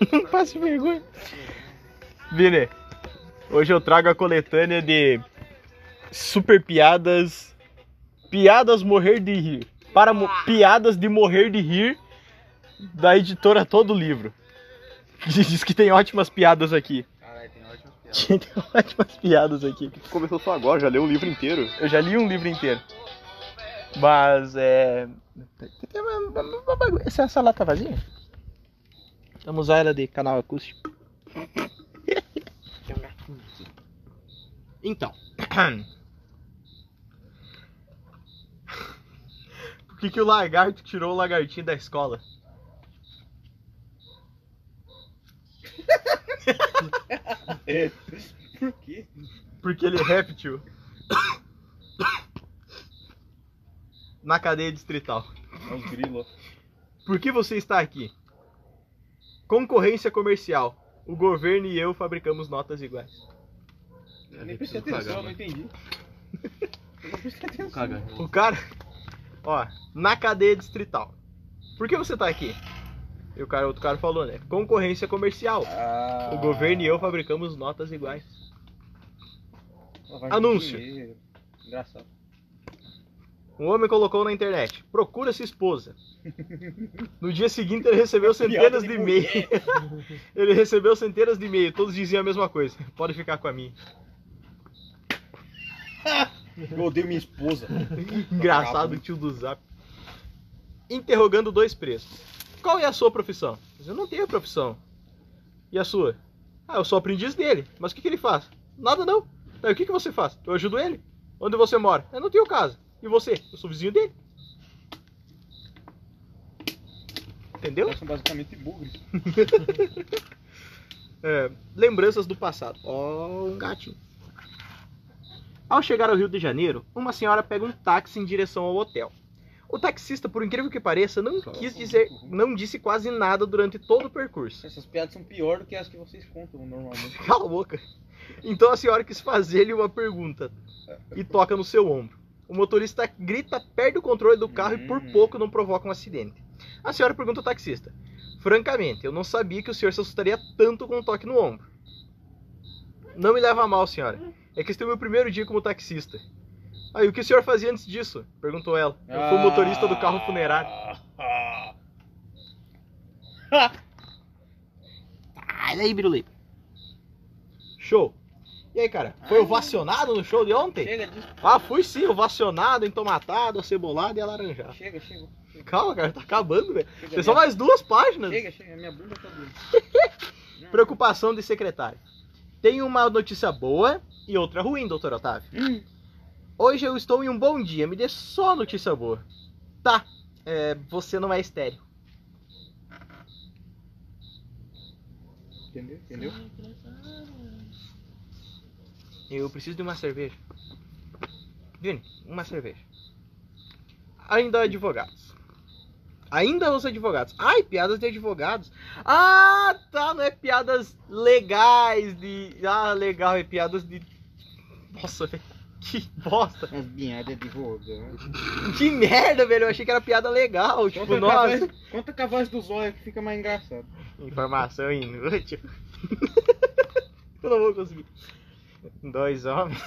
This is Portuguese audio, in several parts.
Não faço vergonha. Vini, hoje eu trago a coletânea de super piadas. Piadas morrer de rir. Para mo- piadas de morrer de rir da editora Todo Livro. Diz que tem ótimas piadas aqui. Caralho, tem ótimas piadas. Tem ótimas piadas aqui. Tu começou só agora, já leu o livro inteiro. Eu já li um livro inteiro. Mas é. Essa, essa lata vazia? Vamos usar ela de canal acústico. Então. Por que, que o lagarto tirou o lagartinho da escola? Por quê? Porque ele é réptil. Na cadeia distrital. É uns grilos. Por que você está aqui? Concorrência comercial. O governo e eu fabricamos notas iguais. Eu nem prestei atenção, não entendi. Eu não prestei atenção. Caga. O cara, ó, na cadeia distrital. Por que você está aqui? E o cara, outro cara falou, né? Concorrência comercial. Ah, O governo e eu fabricamos notas iguais. Anúncio. Engraçado. Um homem colocou na internet: procura-se esposa. No dia seguinte ele recebeu centenas de de e-mails. Ele recebeu centenas de e-mails, todos diziam a mesma coisa. Pode ficar com a minha. Eu odeio minha esposa. Engraçado o tio do Zap. Interrogando dois presos. Qual é a sua profissão? Eu não tenho profissão. E a sua? Ah, eu sou aprendiz dele. Mas o que, que ele faz? Nada não. Aí, o que, que você faz? Eu ajudo ele. Onde você mora? Eu não tenho casa. E você? Eu sou vizinho dele. Entendeu? São basicamente bugres. É, lembranças do passado. Ó, um gatinho. Ao chegar ao Rio de Janeiro, uma senhora pega um táxi em direção ao hotel. O taxista, por incrível que pareça, não quis dizer, não disse quase nada durante todo o percurso. Essas piadas são piores do que as que vocês contam normalmente. Cala a boca. Então a senhora quis fazer-lhe uma pergunta e toca no seu ombro. O motorista grita, perde o controle do carro e por Hum. pouco não provoca um acidente. A senhora pergunta ao taxista: Francamente, eu não sabia que o senhor se assustaria tanto com um toque no ombro. Não me leva a mal, senhora. É que este é o meu primeiro dia como taxista. Aí, o que o senhor fazia antes disso? Perguntou ela. Eu fui motorista do carro funerário. Ah, Sai daí, Birulei. Show. E aí, cara? Foi ovacionado no show de ontem? Chega disso. Ah, fui sim, ovacionado, entomatado, acebolado e alaranjado. Chega, chega. Calma, cara, tá acabando, velho. Chega, Tem só mais duas páginas. Chega, chega. Minha bunda tá doendo. Preocupação de secretário. Tem uma notícia boa e outra ruim, doutor Otávio. Hum. Hoje eu estou em um bom dia, me dê só notícia boa. Tá, é, você não é estéreo. Entendeu? Entendeu? Eu preciso de uma cerveja. Vini, uma cerveja. Ainda advogados. Ainda os advogados. Ai, piadas de advogados. Ah, tá, não é piadas legais de. Ah, legal, é piadas de. Nossa, velho. Que bosta. As binhadas de advogado. Que merda, velho. Eu achei que era piada legal. Tipo, Conta, nossa. cavaz, conta cavaz do zóio que fica mais engraçado. Informação inútil. Eu não vou conseguir. Dois homens.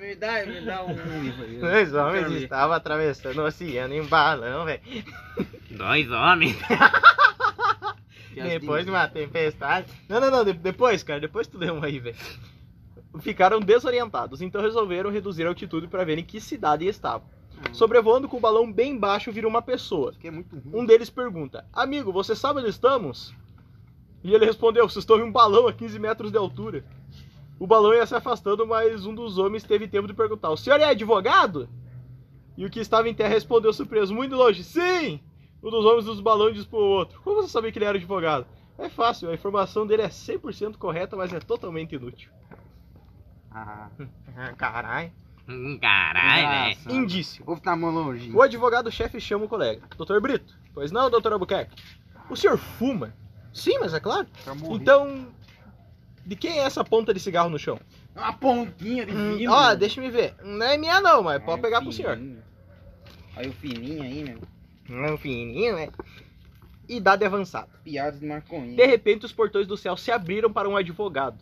Me dá, me dá um livro aí. Dois homens estavam atravessando o oceano em balão, velho. Dois homens. Depois de uma tempestade. Não, não, não. de- depois, cara. Depois tu lê um aí, velho. Ficaram desorientados, então resolveram reduzir a altitude para ver em que cidade estavam. Sobrevoando com o balão bem baixo, vira uma pessoa. Que é muito ruim. Um deles pergunta: Amigo, você sabe onde estamos? E ele respondeu: Vocês estão em um balão a 15 metros de altura. O balão ia se afastando, mas um dos homens teve tempo de perguntar: O senhor é advogado? E o que estava em terra respondeu surpreso, muito longe: Sim! Um dos homens dos balões disse pro outro: Como você sabia que ele era advogado? É fácil, a informação dele é 100% correta, mas é totalmente inútil. Ah, Caralho. Hum, Caralho, velho. Indício. Oftalmologia. O advogado-chefe chama o colega. Doutor Brito. Pois não, doutor Albuquerque. O senhor fuma? Sim, mas é claro. Morrer. Então, de quem é essa ponta de cigarro no chão? Uma pontinha de Hum, fino. Ó, deixa me ver. Não é minha não, mas pode o pegar pro senhor. Aí o fininho aí, meu. Não, fininho, né? idade avançada. Piadas de maconha. De repente, os portões do céu se abriram para um advogado.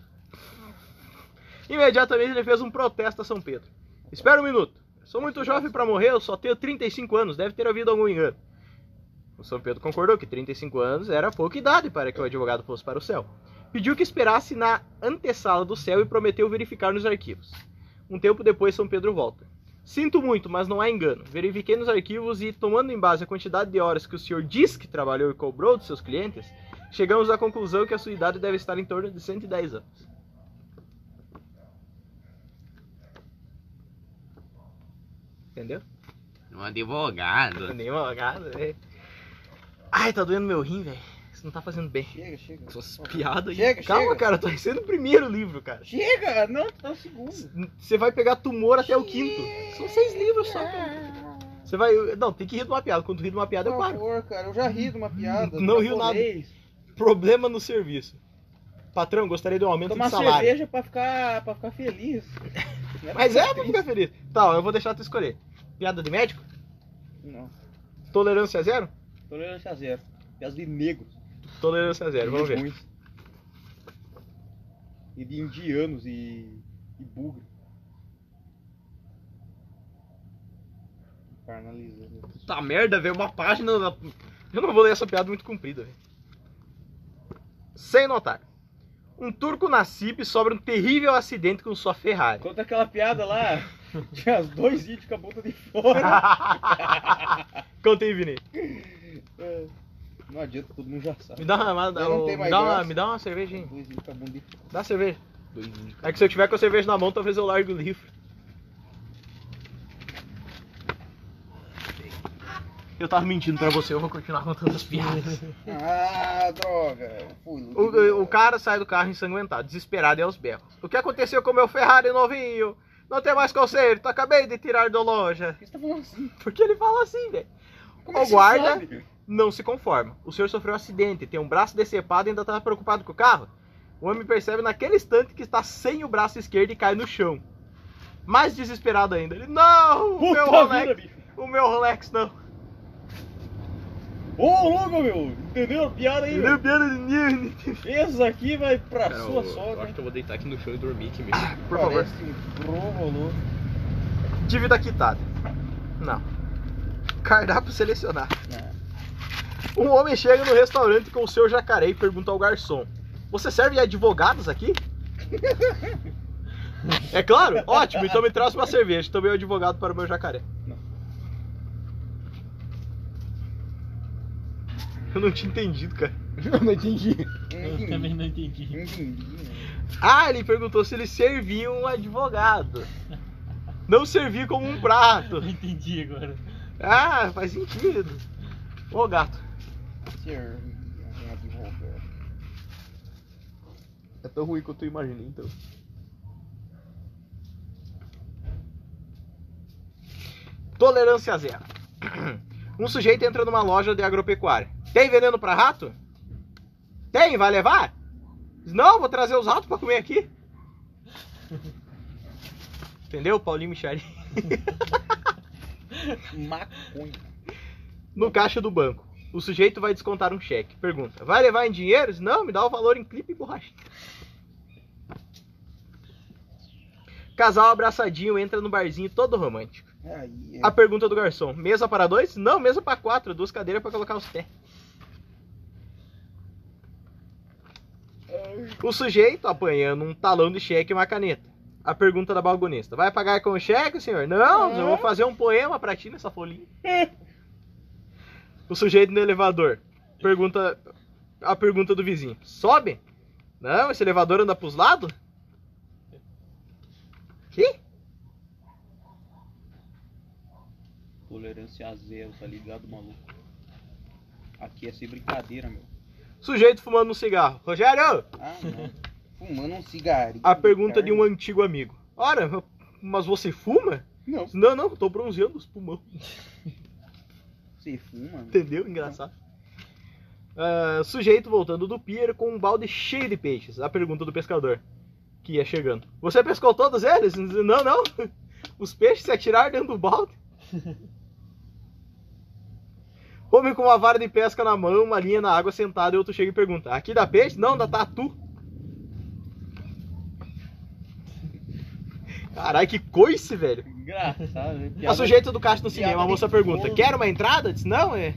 Imediatamente, ele fez um protesto a São Pedro. Espera um minuto. Sou muito jovem para morrer, eu só tenho 35 anos, deve ter havido algum engano. O São Pedro concordou que 35 anos era pouca idade para que o advogado fosse para o céu. Pediu que esperasse na antessala do céu e prometeu verificar nos arquivos. Um tempo depois, São Pedro volta. Sinto muito, mas não há engano. Verifiquei nos arquivos e, tomando em base a quantidade de horas que o senhor diz que trabalhou e cobrou dos seus clientes, chegamos à conclusão que a sua idade deve estar em torno de 110 anos. Entendeu? Um advogado. Nem advogado, velho. Ai, tá doendo meu rim, velho. Isso não tá fazendo bem. Chega, chega. Essas piadas aí. Chega, Calma, chega. cara, eu tô recebendo o primeiro livro, cara. Chega! Não, tá o segundo. Você vai pegar tumor até o quinto. São seis livros só, cara. Você vai. Não, tem que rir de uma piada. Quando tu ri de uma piada, eu Por paro. favor, cara, eu já ri de uma piada. Não riu nada. Problema no serviço. Patrão, gostaria de um aumento Tomar de salário. cerveja pra ficar, pra ficar feliz. Não Mas é pra ficar feliz. Tá, ó, eu vou deixar tu escolher. Piada de médico? Não. Tolerância zero? Tolerância zero. Piadas de negros. Tolerância zero, vamos ver. Ruins. E de indianos e. e bugre. Carnalizando. Puta merda, velho. Uma página. na- Eu não vou ler essa piada muito comprida, velho. Sem notar. Um turco na CIP sobre um terrível acidente com sua Ferrari. Conta aquela piada lá. Tinha os dois índios com a bunda de fora. Contei, Vini. É. Não adianta, todo mundo já sabe. Me dá uma, Eu não me mais dá uma, graça. me dá uma cervejinha. Dois índios com a bunda de. Dá cerveja. Dois. É que se eu tiver com a cerveja na mão, talvez eu largue o livro. Eu tava mentindo pra você, eu vou continuar contando as piadas. Ah, droga. Fui. O, o cara sai do carro ensanguentado, desesperado e aos berros. O que aconteceu com o meu Ferrari novinho? Não tem mais conserto, acabei de tirar da loja. Por que você tá falando assim? Porque ele fala assim, velho. Como O é que você guarda- sabe? Não se conforma. O senhor sofreu um acidente, tem um braço decepado e ainda tá preocupado com o carro. O homem percebe naquele instante que está sem o braço esquerdo e cai no chão. Mais desesperado ainda. Ele, não! O meu Rolex, vida, o meu Rolex não. Ô, louco, meu. Entendeu a piada aí, Meu meu? piada de ninho. Esse aqui vai pra Cara, sua eu, eu sogra. acho que eu vou deitar aqui no chão e dormir aqui mesmo. Por favor. Parece provolô. Dívida quitada. Não. Cardápio selecionado. Não. Um homem chega no restaurante com o seu jacaré e pergunta ao garçom: Você serve advogados aqui? é claro? Ótimo, então me traz uma cerveja. Também o advogado para o meu jacaré. Não. Eu não tinha entendido, cara. Eu não entendi. Eu também não entendi. Não entendi, né? Ah, ele perguntou se ele servia um advogado. Não servia como um prato. Eu entendi agora. Ah, faz sentido. Ô gato. Advogado. É tão ruim quanto eu imaginei, então. Tolerância zero. Um sujeito entra numa loja de agropecuária. Tem veneno pra rato? Tem, vai levar? Não, vou trazer os ratos pra comer aqui. Entendeu, Paulinho Michari? Maconha. No caixa do banco. O sujeito vai descontar um cheque. Pergunta: Vai levar em dinheiro? Não, me dá o valor em clipe e borracha. Casal abraçadinho entra no barzinho todo romântico. Aí, é. A pergunta do garçom: Mesa para dois? Não, mesa para quatro. Duas cadeiras para colocar os pés. O sujeito apanhando um talão de cheque e uma caneta. A pergunta da balconista: Vai pagar com o cheque, senhor? Não, eu vou fazer um poema pra ti nessa folhinha. O sujeito no elevador. Pergunta. A pergunta do vizinho: Sobe? Não, esse elevador anda pros lados? Que? Tolerância a zero, tá ligado, maluco? Aqui é sem brincadeira, meu. Sujeito fumando um cigarro. Rogério! Ah, não. Fumando um cigarinho. A pergunta de um antigo amigo. Ora, mas você fuma? Não, Não, não, tô bronzeando os pulmões. Entendeu? Engraçado. Ah, sujeito voltando do pier com um balde cheio de peixes. A pergunta do pescador, que ia chegando. Você pescou todos eles? Não, não. Os peixes se atiraram dentro do balde. Homem com uma vara de pesca na mão, uma linha na água sentado e outro chega e pergunta: Aqui dá peixe? Não, dá tatu. Caralho, que coice, velho. Engraçado, né? A Piada- sujeito do caixa no piada cinema, a moça pergunta. Quer uma entrada? Diz: Não, é.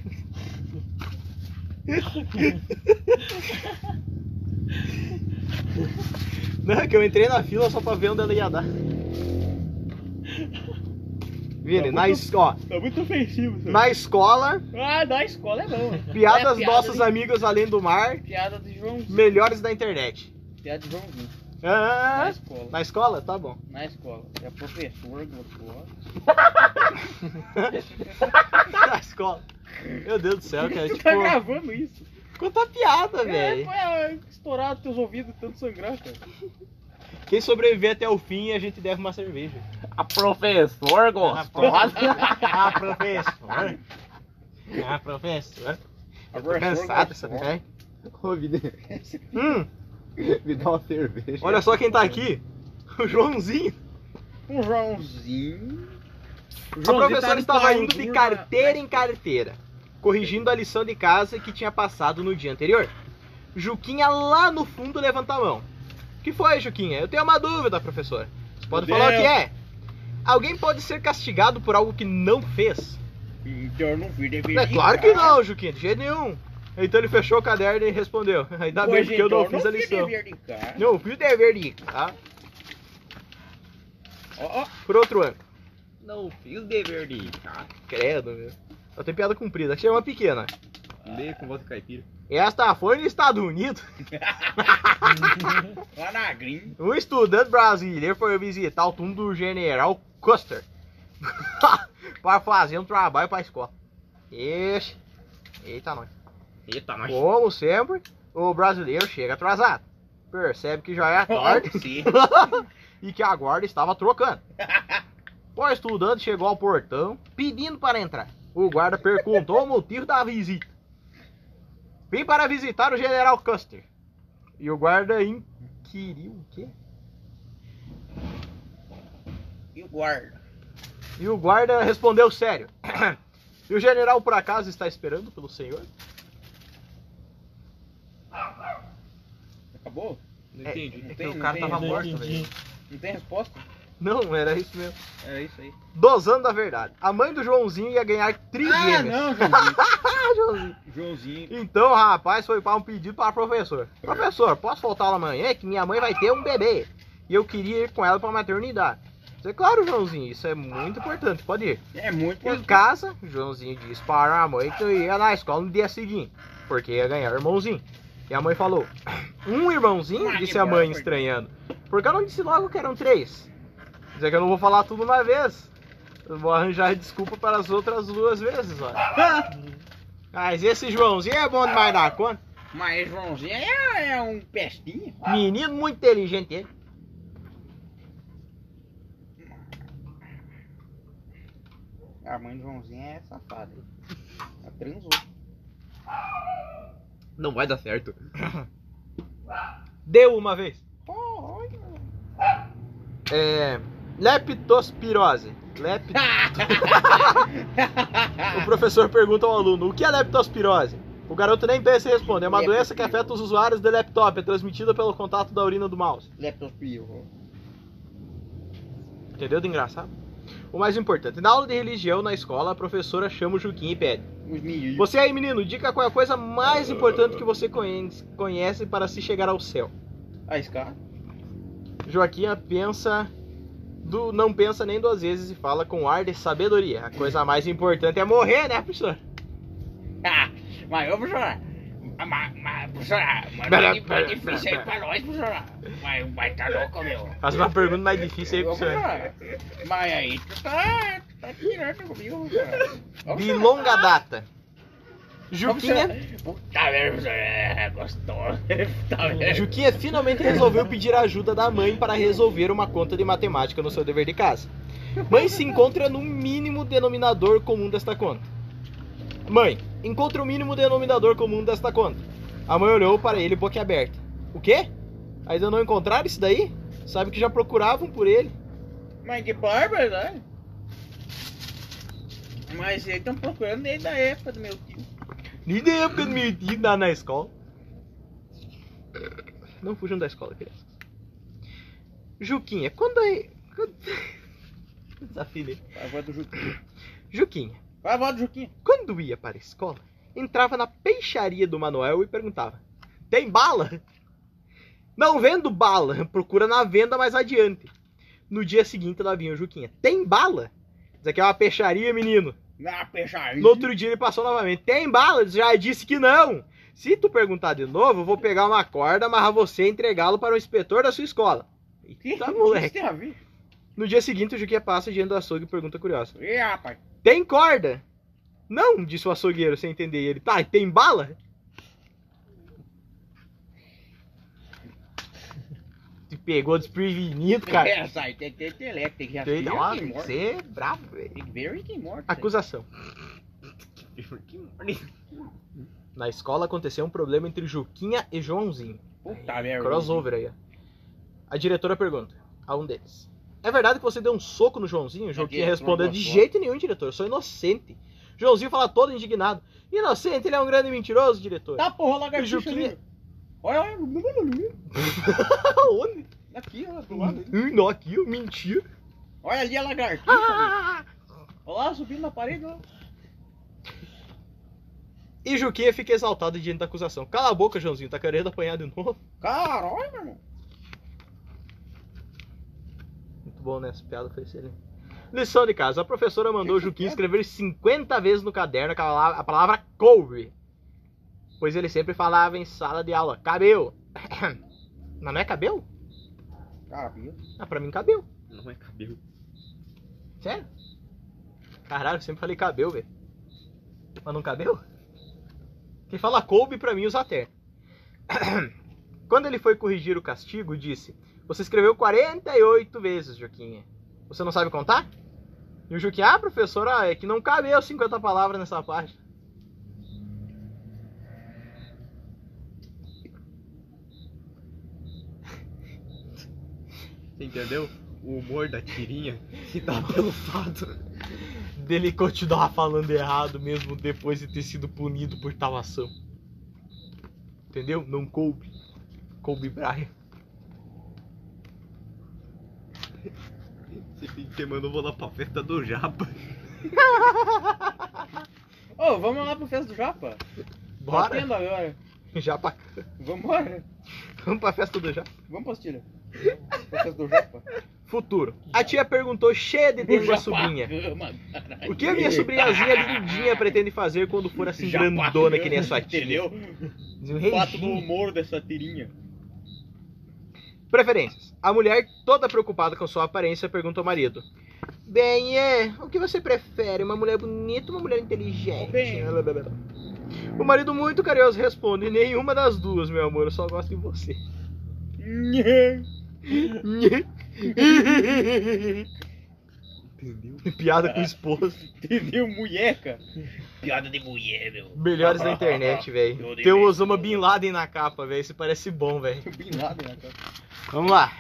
Não, é que eu entrei na fila só pra ver onde ela ia dar. Vini, Tá na, muito- es- ó, Tá muito ofensivo, senhor. na escola, Ah, da escola é bom. piadas é, nossos de... amigos além do mar, Piada de Joãozinho. melhores da internet. Piada de Joãozinho. Ah, Na escola. na escola? Tá bom. Na escola. É a professora gostou. na escola. Meu Deus do céu, cara. Tu Tipo, tá gravando isso? quanta piada, É, velho. foi ah, estourado teus ouvidos tanto sangrar, cara. Quem sobreviver até o fim, a gente deve uma cerveja. A professor gostosa. Ah, professor. Ah, professor. Eu tô cansado dessa. Ô, Vini, Hum, me dá uma cerveja. olha só quem tá aqui. O Joãozinho. Um Joãozinho. A professora estava indo de Joãozinho carteira em carteira, corrigindo a lição de casa que tinha passado no dia anterior. Juquinha lá no fundo levanta a mão. O que foi, Juquinha? Eu tenho uma dúvida, professora. Você pode Meu falar o que Deus. é? Alguém pode ser castigado por algo que não fez? Então eu não vi dever É claro que não, Juquinha, de jeito nenhum. Então ele fechou o caderno e respondeu. Ainda bem porque eu não então, fiz a fiz lição. dever de casa. Não fiz o dever de tá? Ó, ó. Por outro ano. Não fiz dever de casa. Credo, meu. Eu tenho piada comprida. Achei uma pequena. Lê com vodka caipira. Esta foi nos Estados Unidos. Lá na gringa. Um estudante brasileiro foi visitar o túmulo do general Custer para fazer um trabalho para a escola. Ixi. Eita, nós. Eita, nós. Como sempre, o brasileiro chega atrasado. Percebe que já é tarde e que a guarda estava trocando. O estudante chegou ao portão pedindo para entrar. O guarda perguntou o motivo da visita. Vim para visitar o general Custer. E o guarda inquiriu o quê? E o guarda. E o guarda respondeu sério. E o general por acaso está esperando pelo senhor? Acabou? Não É, entendi. Não É tem, que o não cara tem, tava não morto, velho. Não tem resposta? Não, era isso mesmo. Era isso aí. Dosando a verdade. A mãe do Joãozinho ia ganhar Ah, trigêmeas. não, Joãozinho. Ah, Joãozinho. Joãozinho. Então, rapaz, foi para um pedido para o professor. Professor, posso faltar lá amanhã que minha mãe vai ter um bebê. E eu queria ir com ela para a maternidade. Isso é claro, Joãozinho, isso é muito importante, pode ir. É muito Em casa, Joãozinho disse para a mãe que ia na escola no dia seguinte, porque ia ganhar irmãozinho. E a mãe falou, um irmãozinho? Disse que a mãe estranhando. Porque eu não disse logo que eram três. Dizer que eu não vou falar tudo uma vez. Eu vou arranjar desculpa para as outras duas vezes, ó. Mas esse Joãozinho é bom demais da conta. Mas Joãozinho é, é um pestinho. Menino muito inteligente ele. A mãe do Joãozinho é safada. Ela transou. Não vai dar certo. Deu uma vez. É. Leptospirose. Lep... O professor pergunta ao aluno: o que é leptospirose? O garoto nem pensa em responder. É uma doença que afeta os usuários de laptop. É transmitida pelo contato da urina do mouse. Leptospiro. Entendeu de engraçado? O mais importante: na aula de religião na escola, a professora chama o Juquinha e pede. Você aí, menino, diga qual é a coisa mais importante que você conhece, para se chegar ao céu. A escada. Joaquim pensa. Do, não pensa nem duas vezes e fala com ar de sabedoria. A coisa mais importante é morrer, né, professor? Ah, mas ô, professora. Mas, mas, professora, mas Pera, é pera, difícil aí pra nós, professora. Mas, mas tá louco, meu. Faz uma pergunta mais difícil aí, professora, Mas aí tu tá, tá tirando comigo, professora. Ô, De longa data. Juquinha. Puta merda. É gostoso. Juquinha finalmente resolveu pedir a ajuda da mãe para resolver uma conta de matemática no seu dever de casa. Mãe se encontra no mínimo denominador comum desta conta. Mãe, encontra o mínimo denominador comum desta conta. A mãe olhou para ele boquiaberta. O quê? Ainda não encontraram isso daí? Sabe que já procuravam por ele. Mas que bárbaro, né? Mas eles estão procurando desde a época do meu tio. Nem da época do meu tio na, na escola. Não fujam da escola, crianças. Juquinha, quando aí. Quando... Desafinei. A voz do Juquinha. Juquinha, a voz do Juquinha. quando ia para a escola, entrava na peixaria do Manuel e perguntava: Tem bala? Não vendo bala, procura na venda mais adiante. No dia seguinte lá vinha o Juquinha: Tem bala? Isso aqui é uma peixaria, menino. Na peixaria. No outro dia ele passou novamente: Tem bala? Já disse que não. Se tu perguntar de novo, eu vou pegar uma corda, amarrar você e entregá-lo para o inspetor da sua escola. Eita, que moleque. isso tem a ver? No dia seguinte, o Juquinha passa diante do açougue e pergunta curiosa: Ih, rapaz. Tem corda? Não, disse o açougueiro sem entender. Ele, tá, e tem bala? Te pegou desprevenido, cara. Essa aí tem que ter intelecto, tem que já Tem, ó, Rick tem que ser bravo, velho. Tem que ver Rick and Morty. Acusação. Na escola aconteceu um problema entre Juquinha e Joãozinho. Puta merda. Crossover aí, ó. A diretora pergunta a um deles: É verdade que você deu um soco no Joãozinho? O Joaquim diretora respondeu: De jeito nenhum, diretor, eu sou inocente. Joãozinho fala todo indignado: Inocente, ele é um grande mentiroso, diretor. Tá, porra, lagartixa Juquinha- ali. Olha, olha. Aonde? Aqui, ó, do lado. ali. Hum, não, aqui, ó, mentira. Olha ali a lagartixa. ali. Olha lá, subindo na parede, ó. E Juquinha fica exaltado diante da acusação. Cala a boca, Joãozinho, tá querendo apanhar de novo? Caralho, meu irmão. Muito bom, né? Essa piada foi excelente. Lição de casa. A professora mandou o Juquinha escrever 50 vezes no caderno a palavra, couve. Pois ele sempre falava em sala de aula. Cabelo. Mas não é cabelo? Viu? Ah, pra mim cabelo. Não é cabelo. Sério? Caralho, eu sempre falei cabelo, velho. Mas não cabelo? Quem fala coube pra mim usa terno. Quando ele foi corrigir o castigo, disse: Você escreveu 48 vezes, Juquinha. Você não sabe contar? E o Juquinha, ah, professora, é que não cabeu 50 palavras nessa parte. Entendeu? O humor da tirinha se dá pelo fato. Dele continuar falando errado mesmo depois de ter sido punido por tal ação. Entendeu? Não coube. Coube Brian. Esse fim de semana eu vou lá pra festa do Japa. Ô, vamos lá pro festa do Japa. Bora? Tá tendo agora. Já pra... Vambora. Vamos pra festa do já. Vamos, pastilha. Pra festa do Japa. Futuro. A tia perguntou cheia de dentro da sobrinha. O que a minha sobrinhazinha lindinha pretende fazer quando for assim Japa grandona que nem a sua tia? Entendeu? O fato do humor dessa tirinha. Preferências. A mulher, toda preocupada com sua aparência, pergunta ao marido. Bem, é, o que você prefere? Uma mulher bonita ou uma mulher inteligente? Bem. O marido, muito carinhoso, responde: Nenhuma das duas, meu amor, eu só gosto de você. Entendeu? Piada com esposa. Entendeu, mulheca? Piada de mulher, meu. Melhores da internet, velho. Eu Tem o Osama. Bin Laden na capa, velho. Isso parece bom, velho. Bin Laden, né, cara? Vamos lá.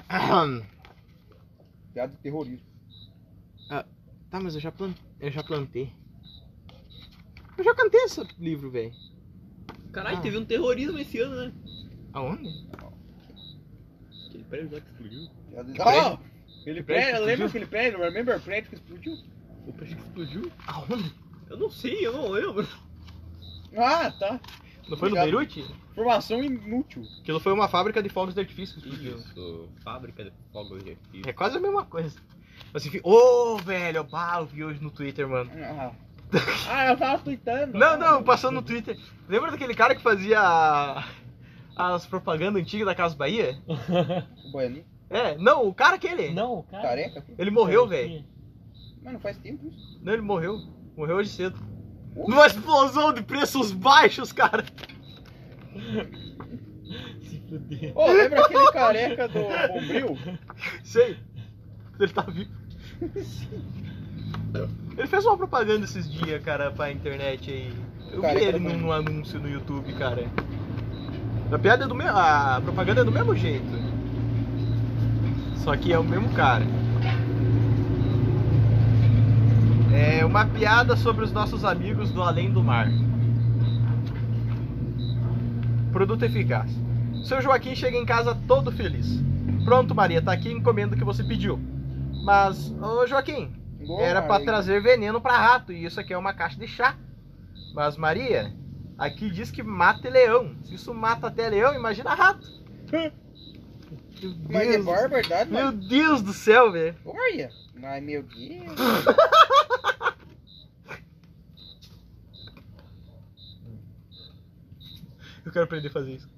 Piada de terrorismo. Tá, mas eu já, plan... eu já plantei. Eu já cantei esse livro, velho. Caralho, Ah. teve um terrorismo esse ano, né? Aonde? Aquele prédio lá que explodiu. Ah! Prédio prédio, que lembra aquele prédio? Remember o prédio que explodiu? O prédio que explodiu? Aonde? Eu não sei, eu não lembro. Ah, tá. Não foi no Obrigado. Beirute? Informação inútil. Aquilo foi uma fábrica de fogos de artifício que explodiu. Isso, fábrica de fogos de artifício. É quase a mesma coisa. Mas enfim, ô velho, bah, eu vi hoje no Twitter, mano. Ah, ah eu tava tweetando. Não, não, passando no Twitter. Lembra daquele cara que fazia as propagandas antigas da Casa Bahia? O Baianinho. É, não, o cara aquele. Não, cara. Careca. Ele morreu, velho. Mas não faz tempo isso. Não, ele morreu. Morreu hoje cedo. Numa explosão de preços baixos, cara. Se fuder. Ô, lembra aquele careca do Bombril? Sei. Ele tá vivo. Ele fez uma propaganda esses dias, cara, pra internet aí. Eu vi ele num, num anúncio no YouTube, cara. A piada é do mesmo. A propaganda é do mesmo jeito. Só que é o mesmo cara. É uma piada sobre os nossos amigos do além do mar. Produto eficaz. Seu Joaquim chega em casa todo feliz. Pronto, Maria, tá aqui a encomenda que você pediu. Mas, ô Joaquim, Boa, era pra Maria. trazer veneno pra rato e isso aqui é uma caixa de chá. Mas, Maria, aqui diz que mata leão. Se isso mata até leão, imagina rato. Meu Mas é Deus, barbaridade, meu mano. Deus do céu, velho. Olha. Ai, meu Deus. Eu quero aprender a fazer isso.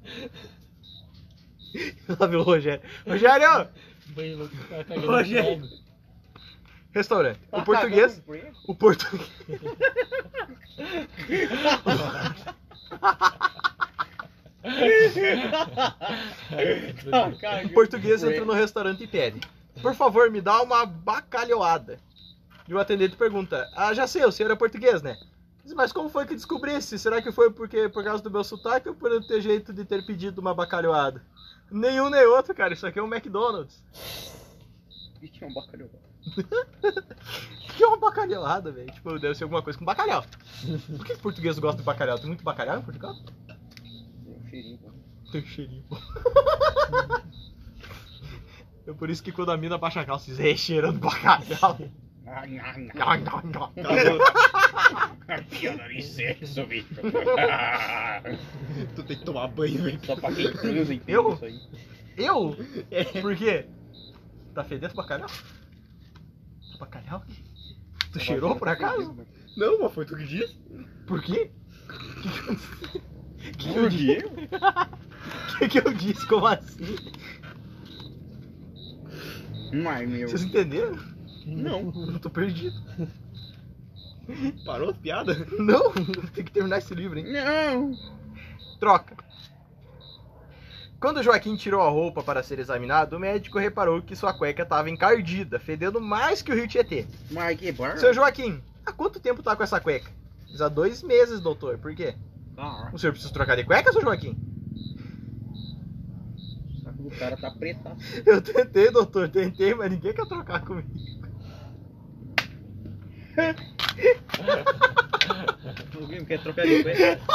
Lá vem o Rogério. Rogério! Banho tá cagando Rogério. Restaurante. Tá O português. cagando? O português. O português entra no restaurante e pede. Por favor, me dá uma bacalhoada. E o atendente pergunta: Ah, já sei, o senhor é português, né? Diz, Mas como foi que descobrisse? Será que foi porque por causa do meu sotaque ou por eu ter jeito de ter pedido uma bacalhoada? Nenhum nem outro, cara. Isso aqui é um McDonald's. Ih, tinha um bacalhau. O que é uma bacalhoada, velho? Tipo, deve ser alguma coisa com bacalhau. Por que os portugueses gostam de bacalhau? Tem muito bacalhau em Portugal? Tem cheirinho bom. É por isso que quando a mina baixa a calça, diz, é cheirando bacalhau. Ah, não, Não, não. sexo, bicho. Tu tem que tomar banho, velho. Só pra quem transa entende Eu? isso aí. Eu? Por quê? Tá fedendo bacalhau? Bacalhau? Tu cheirou por acaso? Não, mas foi tu que disse. Por quê? O que, que eu disse? O que, que eu disse? Como assim? Ai, meu. Vocês entenderam? Não. Eu tô perdido. Parou as piadas? Não, tem que terminar esse livro, hein? Não. Troca. Quando Joaquim tirou a roupa para ser examinado, o médico reparou que sua cueca estava encardida, fedendo mais que o rio Tietê. Mas que. Seu Joaquim, há quanto tempo tá com essa cueca? Diz há dois meses, doutor. Por quê? Ah, O senhor precisa trocar de cueca, seu Joaquim? o saco do cara tá preta. Eu tentei, doutor, tentei, mas ninguém quer trocar comigo. Alguém quer trocar de cueca?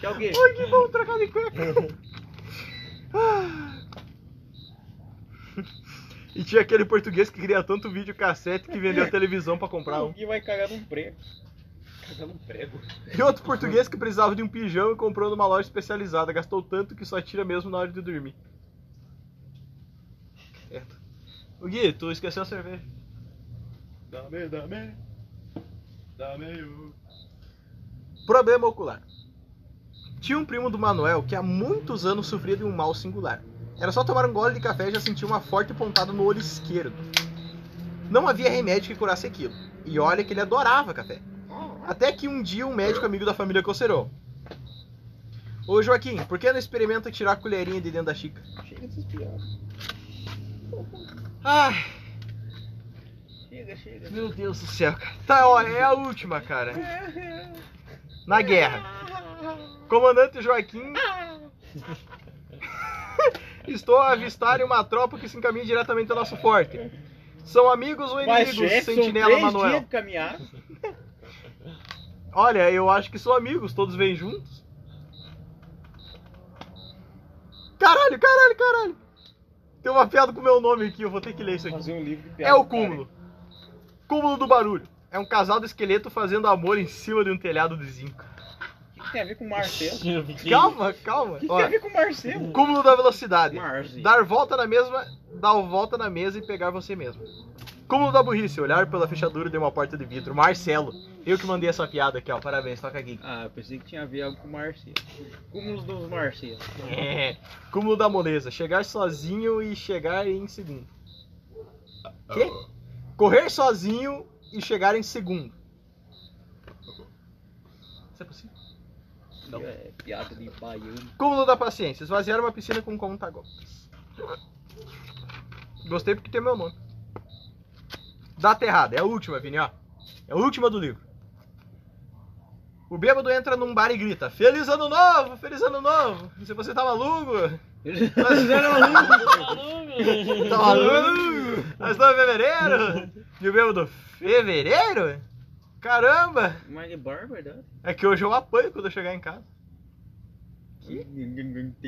Quer alguém? Ai, que bom trocar de cueca. E tinha aquele português que queria tanto vídeo cassete que vendeu a televisão pra comprar um. Alguém vai cagar num prego. Um prego. E outro português que precisava de um pijama e comprou numa loja especializada. Gastou tanto que só tira mesmo na hora de dormir. Certo. O Gui, tu esqueceu a cerveja. Dame, dame. Dame o. Problema ocular. Tinha um primo do Manuel que há muitos anos sofria de um mal singular. Era só tomar um gole de café e já sentia uma forte pontada no olho esquerdo. Não havia remédio que curasse aquilo. E olha que ele adorava café. Até que um dia um médico amigo da família considerou. Ô Joaquim, por que não experimenta tirar a colherinha de dentro da xícara? Chega dessas piadas. Ai, Chega, chega. meu Deus do céu, cara. Tá, ó, é a última, cara. Na guerra. Comandante Joaquim. Estou a avistar uma tropa que se encaminha diretamente ao nosso forte. São amigos ou Mas, inimigos, chefe, são Sentinela três Manuel? dias de caminhar. Olha, eu acho que são amigos, todos vêm juntos. Caralho, caralho, caralho. Tem uma piada com o meu nome aqui, eu vou ter que ler isso aqui. Fazer um livro de É piada o do cara. cúmulo. Cúmulo do barulho. É um casal de esqueleto fazendo amor em cima de um telhado de zinco. O que, que tem a ver com o Marcelo? Calma, calma. O que, que tem a ver com o Marcelo? cúmulo da velocidade. Marzi. Dar volta na mesma, dar volta na mesa e pegar você mesmo. Cúmulo da burrice, olhar pela fechadura de uma porta de vidro. Marcelo. Eu que mandei essa piada aqui, ó. Parabéns, toca aqui. Ah, eu pensei que tinha a ver algo com o Marcelo. Cúmulos dos Marcelos. É. Cúmulo da moleza, chegar sozinho e chegar em segundo. Quê? Correr sozinho e chegar em segundo. Isso é possível? Não. É piada de baiano. Cúmulo da paciência, esvaziar uma piscina com conta-gotas. Gostei porque tem meu nome. Data errada, é a última, Vini, ó. É a última do livro. O bêbado entra num bar e grita: Feliz ano novo! Feliz ano novo! Se você tá maluco, eram malucos. Maluco. Tá maluco? Nós estamos em fevereiro? Dia bêbado fevereiro? Caramba! Mas é bar, verdade? É que hoje eu apanho quando eu chegar em casa.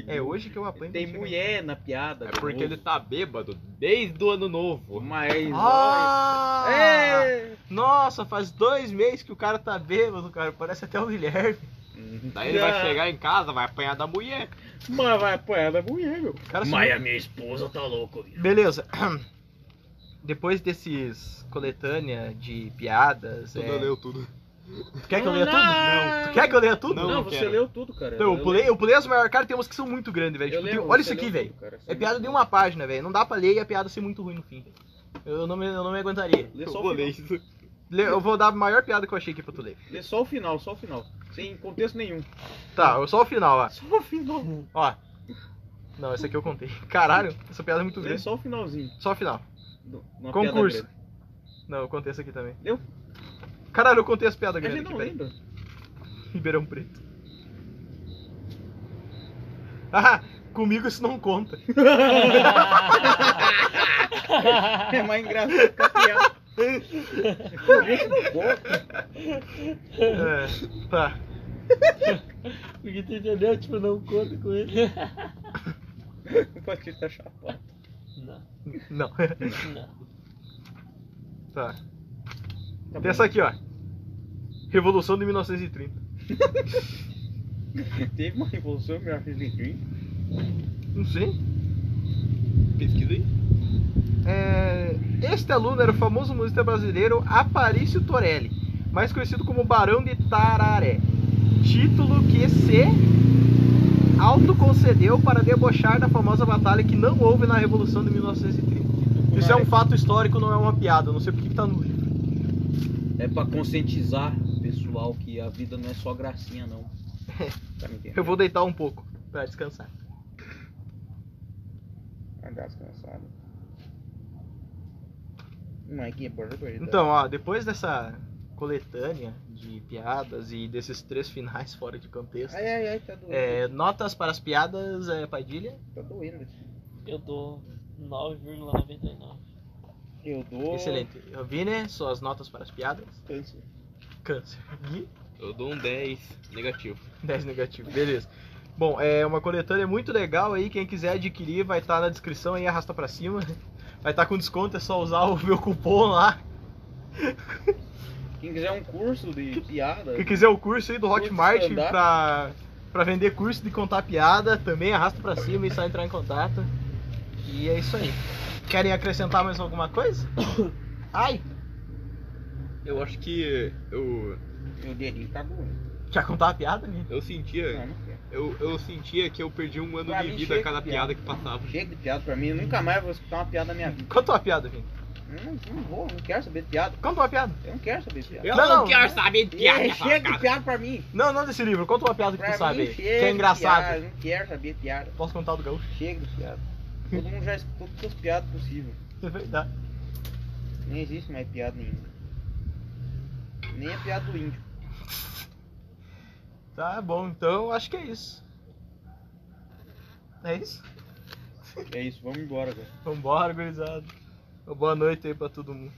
É hoje que eu apanho. Tem mulher na piada. É porque novo. ele tá bêbado desde o ano novo. Mas. Ah! É. Nossa, faz dois meses que o cara tá bêbado, cara. Parece até o Guilherme. Daí ele vai chegar em casa, vai apanhar da mulher. Mas vai apanhar da mulher, meu. Cara Mas a minha esposa tá louca, viu? Beleza. Depois desses coletânea de piadas. Tu é- leu tudo. Tu quer que eu leia tudo? Não. Tu quer que eu leia tudo? Não, Não, você quero. leu tudo, cara. Então, eu pulei, eu pulei as maiores. Cara, tem umas que são muito grandes, velho. Eu Tipo, olha isso aqui, velho. É piada de tudo. uma página, velho. Não dá pra ler e a piada ser muito ruim no fim. Eu não me, eu não me aguentaria. Lê Eu só, vou o ler isso. Eu vou dar a maior piada que eu achei aqui pra tu ler. Lê só o final, só o final. Sem contexto nenhum. Tá, só o final, ó. Só o final. Ó. Não, esse aqui eu contei. Caralho, essa piada é muito Lê grande. só o finalzinho. Só o final. Concurso. Não, eu contei essa aqui também. Deu? Caralho, eu contei as piadas A grandes gente aqui, não lembra. Ribeirão Preto. Ah, comigo isso não conta. É mais engraçado que a piada. Comigo não conta. É, tá. Porque tu entendeu? Tipo, não conta com ele. Pode estar chapado. Não, Não. não. Tá. Tá Tem essa aqui, ó. Revolução de 1930. Teve uma revolução em 1930. Não sei. Pesquisa aí. É, Este aluno era o famoso músico brasileiro Aparício Torelli, mais conhecido como Barão de Tararé. Título que se autoconcedeu para debochar da famosa batalha que não houve na Revolução de 1930. Isso é um fato histórico, não é uma piada. Não sei porque que tá no livro. É pra conscientizar o pessoal que a vida não é só gracinha, não. Tá me entendendo? Eu vou deitar um pouco para descansar. Andar descansado. É. Então, ó, depois dessa coletânea de piadas e desses três finais fora de contexto, Ai, ai, ai, tá doendo. é, notas para as piadas, é, Padilha? Tá doendo. Eu dou 9,99. Eu dou. Excelente. Vini, suas notas para as piadas? Câncer. Câncer. Gui? Eu dou um 10 negativo. 10 negativo, beleza. Bom, é uma coletânea muito legal aí, quem quiser adquirir vai estar na descrição aí, arrasta pra cima. Vai estar com desconto, é só usar o meu cupom lá. Quem quiser um curso de piada. Quem quiser o curso aí do Hotmart pra, pra vender curso de contar piada, também arrasta pra cima e só entrar em contato. E é isso aí. Querem acrescentar mais alguma coisa? Ai, Eu acho que eu, Meu dedinho tá doendo. quer contar a piada, né? eu sentia. Eu, eu sentia que eu perdi um ano Pra de vida a cada piada piada. que passava. Chega de piada pra mim. Eu nunca mais vou escutar uma piada na minha vida. Conta uma piada, Vini. Não, não vou, não quero saber de piada. Conta uma piada. Eu não quero saber de piada. Eu Não, não, não. quero saber de piada. É, chega de piada pra mim. Não, não desse livro. Conta uma piada que Pra tu sabe. mim, Que chega é engraçado. piada, não quero saber de piada. Posso contar do gaúcho? Chega de piada. Todo mundo já escutou todas as piadas possíveis. É verdade. Nem existe mais piada nenhuma. Nem a piada do índio. Tá bom, então acho que é isso. É isso? É isso, vamos embora agora. Vambora, gurizada. Boa noite aí pra todo mundo.